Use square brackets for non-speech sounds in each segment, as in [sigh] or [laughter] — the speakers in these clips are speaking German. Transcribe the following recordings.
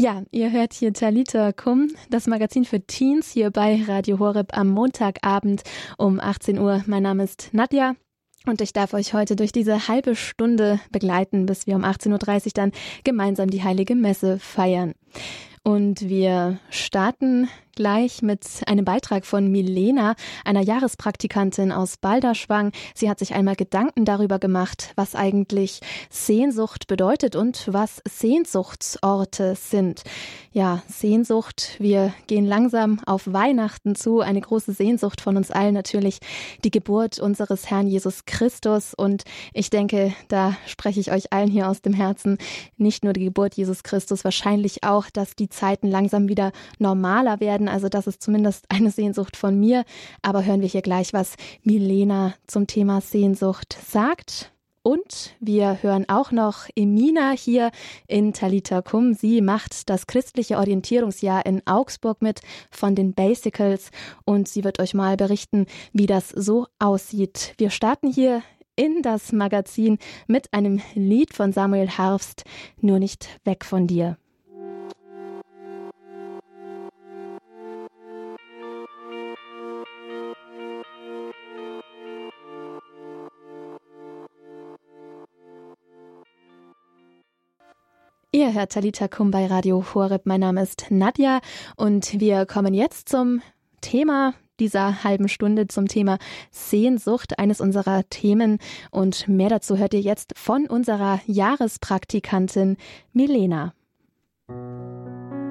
Ja, ihr hört hier Talita Kum, das Magazin für Teens hier bei Radio Horeb am Montagabend um 18 Uhr. Mein Name ist Nadja. Und ich darf euch heute durch diese halbe Stunde begleiten, bis wir um 18.30 Uhr dann gemeinsam die Heilige Messe feiern. Und wir starten gleich mit einem Beitrag von Milena, einer Jahrespraktikantin aus Balderschwang. Sie hat sich einmal Gedanken darüber gemacht, was eigentlich Sehnsucht bedeutet und was Sehnsuchtsorte sind. Ja, Sehnsucht. Wir gehen langsam auf Weihnachten zu. Eine große Sehnsucht von uns allen natürlich die Geburt unseres Herrn Jesus Christus. Und ich denke, da spreche ich euch allen hier aus dem Herzen. Nicht nur die Geburt Jesus Christus, wahrscheinlich auch, dass die Zeiten langsam wieder normaler werden also das ist zumindest [laughs] eine Sehnsucht von mir. Aber hören wir hier gleich, was Milena zum Thema Sehnsucht sagt. Und wir hören auch noch Emina hier in Talita Kum. Sie macht das christliche Orientierungsjahr in Augsburg mit von den Basicals und sie wird euch mal berichten, wie das so aussieht. Wir starten hier in das Magazin mit einem Lied von Samuel Harfst, Nur nicht weg von dir. Ihr hört Talita Kum bei Radio Horeb. Mein Name ist Nadja und wir kommen jetzt zum Thema dieser halben Stunde zum Thema Sehnsucht, eines unserer Themen. Und mehr dazu hört ihr jetzt von unserer Jahrespraktikantin Milena.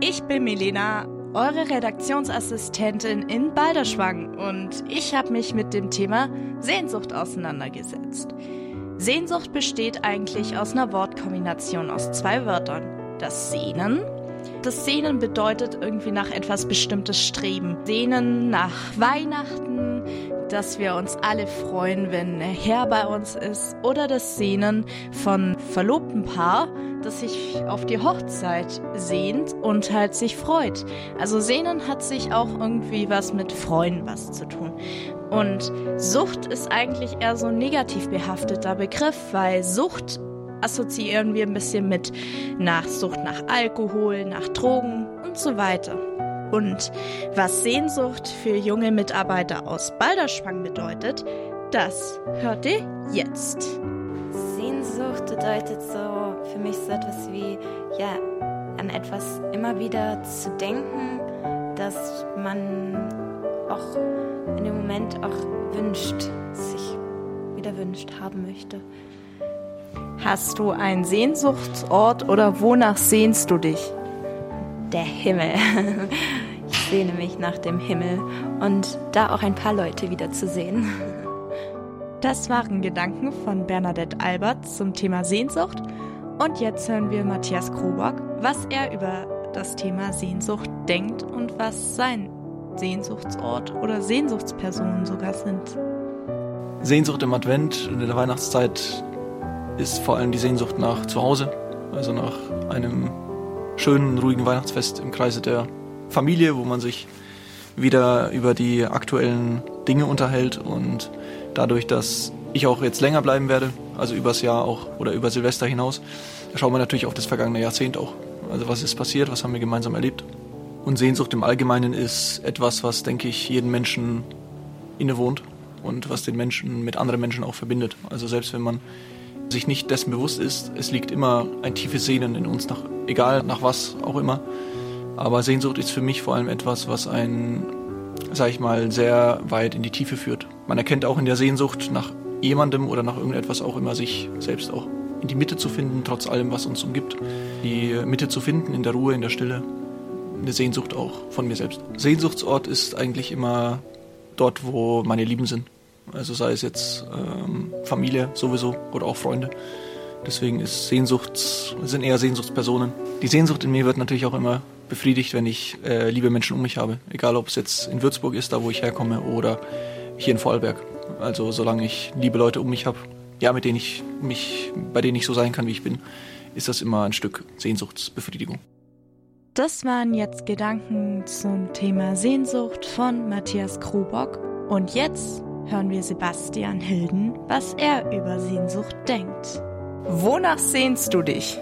Ich bin Milena, eure Redaktionsassistentin in Balderschwang und ich habe mich mit dem Thema Sehnsucht auseinandergesetzt. Sehnsucht besteht eigentlich aus einer Wortkombination aus zwei Wörtern. Das Sehnen. Das Sehnen bedeutet irgendwie nach etwas Bestimmtes streben. Sehnen nach Weihnachten, dass wir uns alle freuen, wenn der Herr bei uns ist. Oder das Sehnen von verlobten Paar, das sich auf die Hochzeit sehnt und halt sich freut. Also Sehnen hat sich auch irgendwie was mit Freuen was zu tun. Und Sucht ist eigentlich eher so ein negativ behafteter Begriff, weil Sucht assoziieren wir ein bisschen mit Nachsucht nach Alkohol, nach Drogen und so weiter. Und was Sehnsucht für junge Mitarbeiter aus Balderschwang bedeutet, das hört ihr jetzt. Sehnsucht bedeutet so für mich so etwas wie, ja, an etwas immer wieder zu denken, dass man auch in dem Moment auch wünscht, sich wieder wünscht, haben möchte. Hast du einen Sehnsuchtsort oder wonach sehnst du dich? Der Himmel. [laughs] Ich sehne mich nach dem Himmel und da auch ein paar Leute wiederzusehen. Das waren Gedanken von Bernadette Albert zum Thema Sehnsucht. Und jetzt hören wir Matthias Krobock, was er über das Thema Sehnsucht denkt und was sein Sehnsuchtsort oder Sehnsuchtspersonen sogar sind. Sehnsucht im Advent in der Weihnachtszeit ist vor allem die Sehnsucht nach Zuhause, also nach einem schönen, ruhigen Weihnachtsfest im Kreise der Familie, wo man sich wieder über die aktuellen Dinge unterhält und dadurch, dass ich auch jetzt länger bleiben werde, also übers Jahr auch oder über Silvester hinaus, schauen wir natürlich auf das vergangene Jahrzehnt auch. Also was ist passiert, was haben wir gemeinsam erlebt. Und Sehnsucht im Allgemeinen ist etwas, was, denke ich, jeden Menschen innewohnt und was den Menschen mit anderen Menschen auch verbindet. Also selbst wenn man sich nicht dessen bewusst ist, es liegt immer ein tiefes Sehnen in uns, nach, egal nach was auch immer. Aber Sehnsucht ist für mich vor allem etwas, was einen, sag ich mal, sehr weit in die Tiefe führt. Man erkennt auch in der Sehnsucht nach jemandem oder nach irgendetwas auch immer sich selbst auch in die Mitte zu finden, trotz allem, was uns umgibt. Die Mitte zu finden in der Ruhe, in der Stille. Eine Sehnsucht auch von mir selbst. Sehnsuchtsort ist eigentlich immer dort, wo meine Lieben sind. Also sei es jetzt ähm, Familie sowieso oder auch Freunde. Deswegen ist Sehnsucht, sind eher Sehnsuchtspersonen. Die Sehnsucht in mir wird natürlich auch immer befriedigt, wenn ich äh, liebe Menschen um mich habe. Egal ob es jetzt in Würzburg ist, da wo ich herkomme, oder hier in Vorarlberg. Also solange ich liebe Leute um mich habe, ja, mit denen ich mich, bei denen ich so sein kann, wie ich bin, ist das immer ein Stück Sehnsuchtsbefriedigung. Das waren jetzt Gedanken zum Thema Sehnsucht von Matthias Krobock. Und jetzt hören wir Sebastian Hilden, was er über Sehnsucht denkt. Wonach sehnst du dich?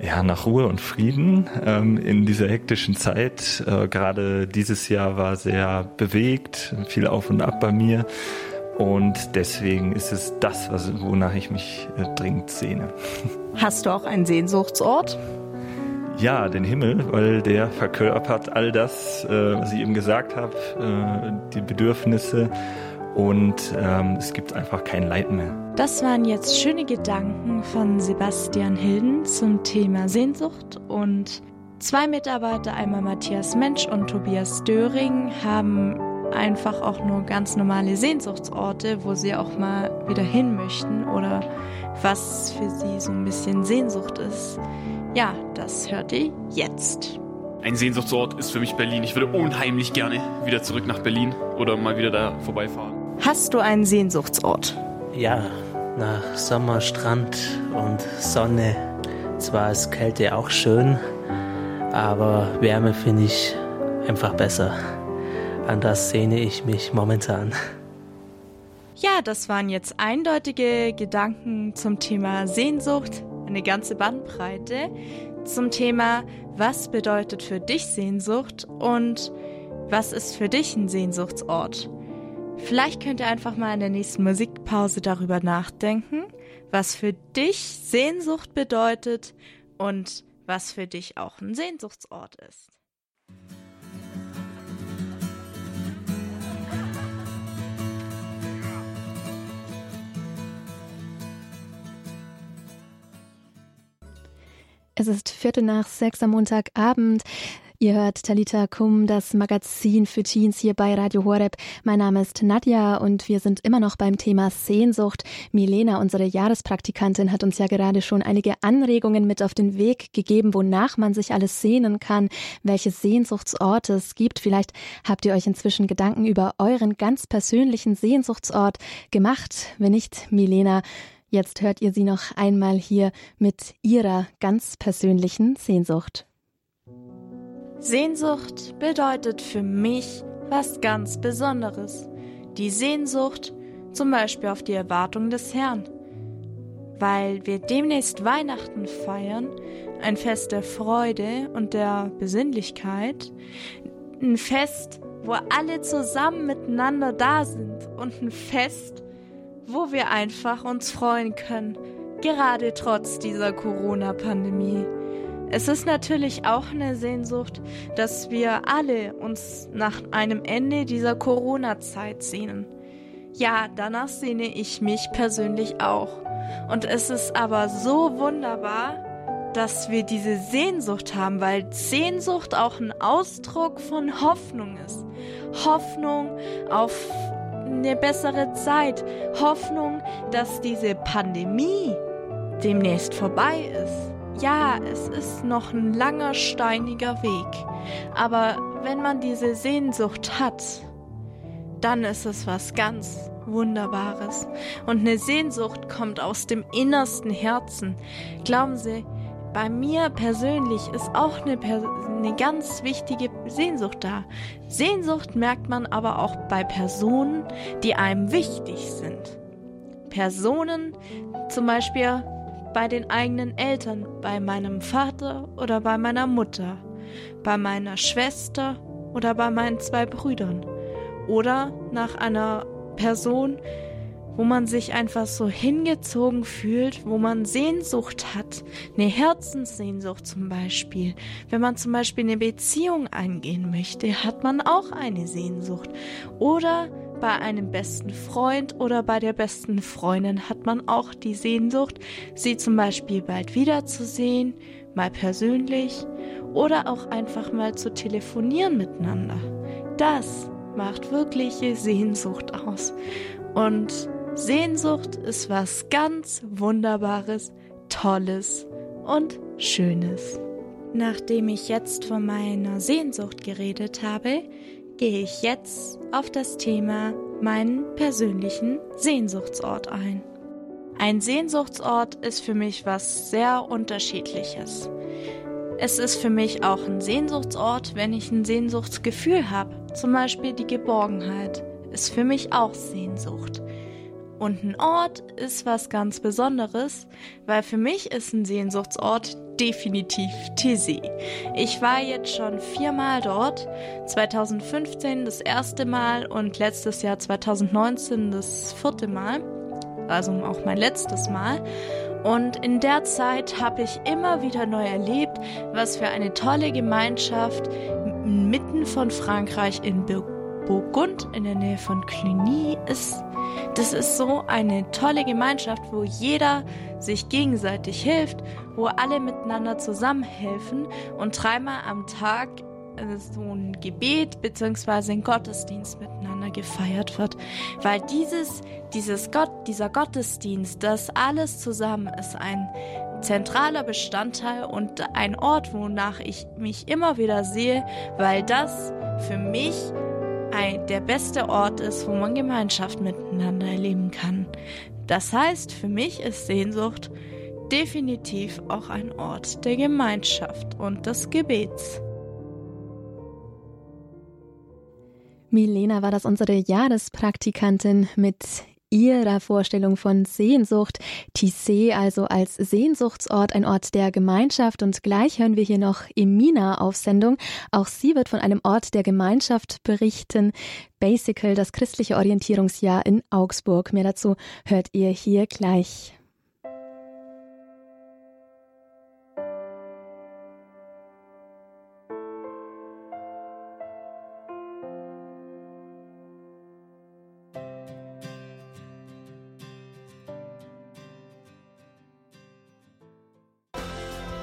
ja, nach Ruhe und Frieden ähm, in dieser hektischen Zeit. Äh, Gerade dieses Jahr war sehr bewegt, viel auf und ab bei mir. Und deswegen ist es das, was, wonach ich mich äh, dringend sehne. [laughs] Hast du auch einen Sehnsuchtsort? Ja, den Himmel, weil der verkörpert all das, äh, was ich eben gesagt habe, äh, die Bedürfnisse und ähm, es gibt einfach kein Leid mehr. Das waren jetzt schöne Gedanken von Sebastian Hilden zum Thema Sehnsucht und zwei Mitarbeiter, einmal Matthias Mensch und Tobias Döring, haben einfach auch nur ganz normale Sehnsuchtsorte, wo sie auch mal wieder hin möchten oder was für sie so ein bisschen Sehnsucht ist. Ja, das hört ihr jetzt. Ein Sehnsuchtsort ist für mich Berlin. Ich würde unheimlich gerne wieder zurück nach Berlin oder mal wieder da vorbeifahren. Hast du einen Sehnsuchtsort? Ja, nach Sommer, Strand und Sonne. Zwar ist Kälte auch schön, aber Wärme finde ich einfach besser. An das sehne ich mich momentan. Ja, das waren jetzt eindeutige Gedanken zum Thema Sehnsucht, eine ganze Bandbreite zum Thema, was bedeutet für dich Sehnsucht und was ist für dich ein Sehnsuchtsort. Vielleicht könnt ihr einfach mal in der nächsten Musikpause darüber nachdenken, was für dich Sehnsucht bedeutet und was für dich auch ein Sehnsuchtsort ist. Es ist Viertel nach sechs am Montagabend. Ihr hört Talita Kum, das Magazin für Teens hier bei Radio Horeb. Mein Name ist Nadja und wir sind immer noch beim Thema Sehnsucht. Milena, unsere Jahrespraktikantin, hat uns ja gerade schon einige Anregungen mit auf den Weg gegeben, wonach man sich alles sehnen kann, welche Sehnsuchtsorte es gibt. Vielleicht habt ihr euch inzwischen Gedanken über euren ganz persönlichen Sehnsuchtsort gemacht. Wenn nicht, Milena, Jetzt hört ihr sie noch einmal hier mit ihrer ganz persönlichen Sehnsucht. Sehnsucht bedeutet für mich was ganz Besonderes. Die Sehnsucht zum Beispiel auf die Erwartung des Herrn. Weil wir demnächst Weihnachten feiern, ein Fest der Freude und der Besinnlichkeit, ein Fest, wo alle zusammen miteinander da sind und ein Fest, wo wir einfach uns freuen können, gerade trotz dieser Corona-Pandemie. Es ist natürlich auch eine Sehnsucht, dass wir alle uns nach einem Ende dieser Corona-Zeit sehnen. Ja, danach sehne ich mich persönlich auch. Und es ist aber so wunderbar, dass wir diese Sehnsucht haben, weil Sehnsucht auch ein Ausdruck von Hoffnung ist. Hoffnung auf eine bessere Zeit. Hoffnung, dass diese Pandemie demnächst vorbei ist. Ja, es ist noch ein langer, steiniger Weg. Aber wenn man diese Sehnsucht hat, dann ist es was ganz Wunderbares. Und eine Sehnsucht kommt aus dem innersten Herzen. Glauben Sie, bei mir persönlich ist auch eine, eine, ganz wichtige Sehnsucht da. Sehnsucht merkt man aber auch bei Personen, die einem wichtig sind. Personen, zum Beispiel bei den eigenen Eltern, bei meinem Vater oder bei meiner Mutter, bei meiner Schwester oder bei meinen zwei Brüdern oder nach einer Person, wo man sich einfach so hingezogen fühlt, wo man Sehnsucht hat, eine Herzenssehnsucht zum Beispiel. Wenn man zum Beispiel eine Beziehung eingehen möchte, hat man auch eine Sehnsucht. Oder bei einem besten Freund oder bei der besten Freundin hat man auch die Sehnsucht, sie zum Beispiel bald wiederzusehen, mal persönlich oder auch einfach mal zu telefonieren miteinander. Das macht wirkliche Sehnsucht aus. Und Sehnsucht ist was ganz Wunderbares, Tolles und Schönes. Nachdem ich jetzt von meiner Sehnsucht geredet habe, gehe ich jetzt auf das Thema meinen persönlichen Sehnsuchtsort ein. Ein Sehnsuchtsort ist für mich was sehr unterschiedliches. Es ist für mich auch ein Sehnsuchtsort, wenn ich ein Sehnsuchtsgefühl habe. Zum Beispiel die Geborgenheit ist für mich auch Sehnsucht. Und ein Ort ist was ganz Besonderes, weil für mich ist ein Sehnsuchtsort definitiv Tizzy. Ich war jetzt schon viermal dort. 2015 das erste Mal und letztes Jahr 2019 das vierte Mal. Also auch mein letztes Mal. Und in der Zeit habe ich immer wieder neu erlebt, was für eine tolle Gemeinschaft mitten von Frankreich in Burgund in der Nähe von Cluny ist. Das ist so eine tolle Gemeinschaft, wo jeder sich gegenseitig hilft, wo alle miteinander zusammenhelfen und dreimal am Tag äh, so ein Gebet beziehungsweise ein Gottesdienst miteinander gefeiert wird, weil dieses, dieses Gott, dieser Gottesdienst, das alles zusammen ist ein zentraler Bestandteil und ein Ort, wonach ich mich immer wieder sehe, weil das für mich ein, der beste Ort ist, wo man Gemeinschaft miteinander erleben kann. Das heißt, für mich ist Sehnsucht definitiv auch ein Ort der Gemeinschaft und des Gebets. Milena war das unsere Jahrespraktikantin mit ihrer Vorstellung von Sehnsucht. Tissé also als Sehnsuchtsort, ein Ort der Gemeinschaft. Und gleich hören wir hier noch Emina auf Sendung. Auch sie wird von einem Ort der Gemeinschaft berichten. Basical, das christliche Orientierungsjahr in Augsburg. Mehr dazu hört ihr hier gleich.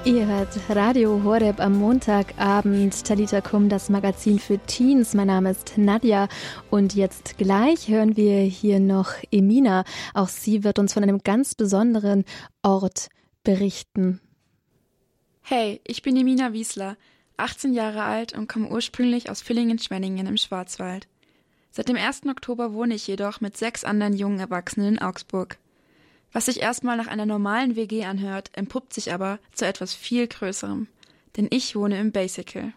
Ihr hört Radio Horeb am Montagabend. Talita Kum, das Magazin für Teens. Mein Name ist Nadja und jetzt gleich hören wir hier noch Emina. Auch sie wird uns von einem ganz besonderen Ort berichten. Hey, ich bin Emina Wiesler, 18 Jahre alt und komme ursprünglich aus Villingen-Schwenningen im Schwarzwald. Seit dem 1. Oktober wohne ich jedoch mit sechs anderen jungen Erwachsenen in Augsburg. Was sich erstmal nach einer normalen WG anhört, entpuppt sich aber zu etwas viel Größerem. Denn ich wohne im Basical.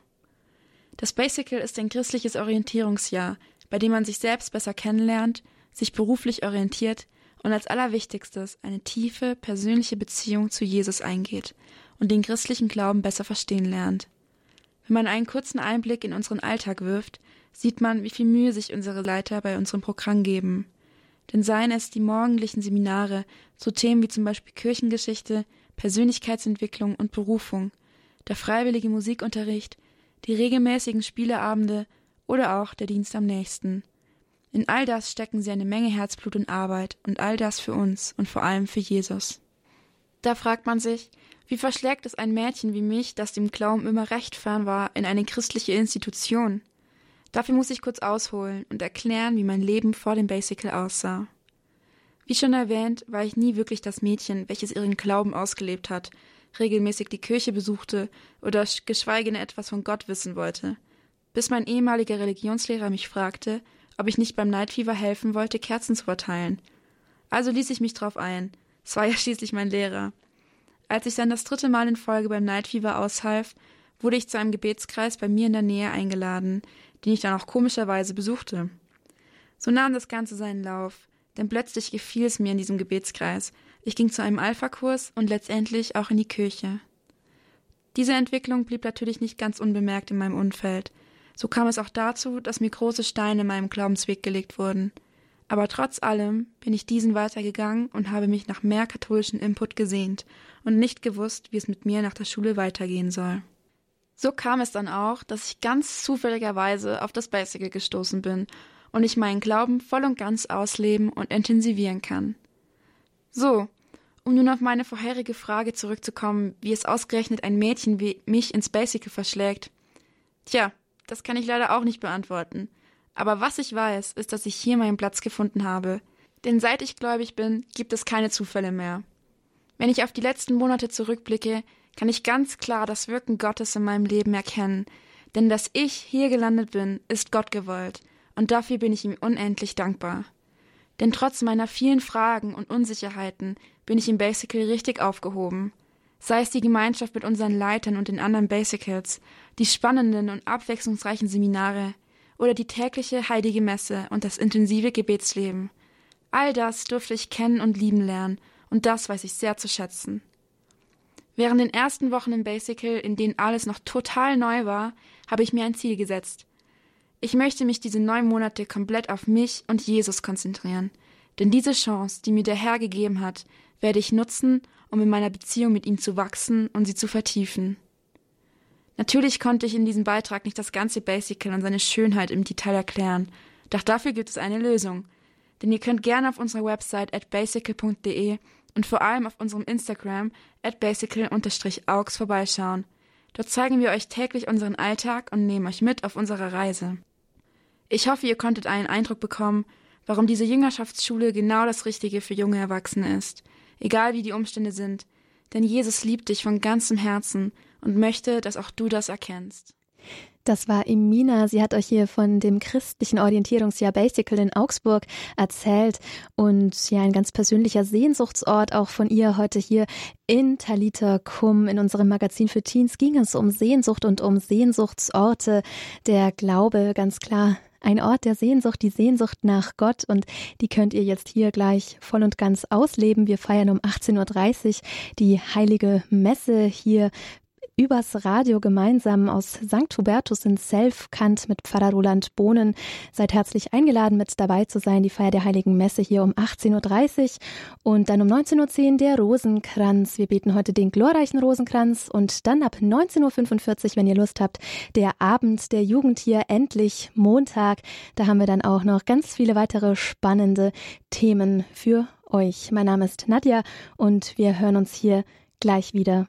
Das Basical ist ein christliches Orientierungsjahr, bei dem man sich selbst besser kennenlernt, sich beruflich orientiert und als allerwichtigstes eine tiefe persönliche Beziehung zu Jesus eingeht und den christlichen Glauben besser verstehen lernt. Wenn man einen kurzen Einblick in unseren Alltag wirft, sieht man, wie viel Mühe sich unsere Leiter bei unserem Programm geben denn seien es die morgendlichen Seminare zu Themen wie zum Beispiel Kirchengeschichte, Persönlichkeitsentwicklung und Berufung, der freiwillige Musikunterricht, die regelmäßigen Spieleabende oder auch der Dienst am nächsten. In all das stecken sie eine Menge Herzblut und Arbeit und all das für uns und vor allem für Jesus. Da fragt man sich, wie verschlägt es ein Mädchen wie mich, das dem Glauben immer recht fern war, in eine christliche Institution? Dafür muss ich kurz ausholen und erklären, wie mein Leben vor dem Basical aussah. Wie schon erwähnt, war ich nie wirklich das Mädchen, welches ihren Glauben ausgelebt hat, regelmäßig die Kirche besuchte oder geschweige denn etwas von Gott wissen wollte, bis mein ehemaliger Religionslehrer mich fragte, ob ich nicht beim Night Fever helfen wollte, Kerzen zu verteilen. Also ließ ich mich drauf ein. Es war ja schließlich mein Lehrer. Als ich dann das dritte Mal in Folge beim Night Fever aushalf, wurde ich zu einem Gebetskreis bei mir in der Nähe eingeladen, den ich dann auch komischerweise besuchte. So nahm das Ganze seinen Lauf, denn plötzlich gefiel es mir in diesem Gebetskreis. Ich ging zu einem Alpha-Kurs und letztendlich auch in die Kirche. Diese Entwicklung blieb natürlich nicht ganz unbemerkt in meinem Umfeld. So kam es auch dazu, dass mir große Steine in meinem Glaubensweg gelegt wurden. Aber trotz allem bin ich diesen weitergegangen und habe mich nach mehr katholischen Input gesehnt und nicht gewusst, wie es mit mir nach der Schule weitergehen soll. So kam es dann auch, dass ich ganz zufälligerweise auf das Basical gestoßen bin und ich meinen Glauben voll und ganz ausleben und intensivieren kann. So, um nun auf meine vorherige Frage zurückzukommen, wie es ausgerechnet ein Mädchen wie mich ins Basical verschlägt. Tja, das kann ich leider auch nicht beantworten. Aber was ich weiß, ist, dass ich hier meinen Platz gefunden habe. Denn seit ich gläubig bin, gibt es keine Zufälle mehr. Wenn ich auf die letzten Monate zurückblicke, kann ich ganz klar das Wirken Gottes in meinem Leben erkennen, denn dass ich hier gelandet bin, ist Gott gewollt, und dafür bin ich ihm unendlich dankbar. Denn trotz meiner vielen Fragen und Unsicherheiten bin ich im Basical richtig aufgehoben. Sei es die Gemeinschaft mit unseren Leitern und den anderen Basicals, die spannenden und abwechslungsreichen Seminare oder die tägliche heilige Messe und das intensive Gebetsleben. All das durfte ich kennen und lieben lernen, und das weiß ich sehr zu schätzen. Während den ersten Wochen im Basical, in denen alles noch total neu war, habe ich mir ein Ziel gesetzt. Ich möchte mich diese neun Monate komplett auf mich und Jesus konzentrieren. Denn diese Chance, die mir der Herr gegeben hat, werde ich nutzen, um in meiner Beziehung mit ihm zu wachsen und sie zu vertiefen. Natürlich konnte ich in diesem Beitrag nicht das ganze Basical und seine Schönheit im Detail erklären, doch dafür gibt es eine Lösung. Denn ihr könnt gerne auf unserer Website at basical.de und vor allem auf unserem Instagram at basical-aux vorbeischauen. Dort zeigen wir euch täglich unseren Alltag und nehmen euch mit auf unserer Reise. Ich hoffe, ihr konntet einen Eindruck bekommen, warum diese Jüngerschaftsschule genau das Richtige für junge Erwachsene ist, egal wie die Umstände sind, denn Jesus liebt dich von ganzem Herzen und möchte, dass auch du das erkennst. Das war Emina. Sie hat euch hier von dem christlichen Orientierungsjahr Basical in Augsburg erzählt und ja, ein ganz persönlicher Sehnsuchtsort auch von ihr heute hier in Talita Kum. In unserem Magazin für Teens ging es um Sehnsucht und um Sehnsuchtsorte. Der Glaube, ganz klar, ein Ort der Sehnsucht, die Sehnsucht nach Gott und die könnt ihr jetzt hier gleich voll und ganz ausleben. Wir feiern um 18.30 Uhr die heilige Messe hier übers Radio gemeinsam aus St. Hubertus in Selfkant mit Pfarrer Roland Bohnen. Seid herzlich eingeladen, mit dabei zu sein. Die Feier der Heiligen Messe hier um 18.30 Uhr und dann um 19.10 Uhr der Rosenkranz. Wir beten heute den glorreichen Rosenkranz und dann ab 19.45 Uhr, wenn ihr Lust habt, der Abend der Jugend hier endlich Montag. Da haben wir dann auch noch ganz viele weitere spannende Themen für euch. Mein Name ist Nadja und wir hören uns hier gleich wieder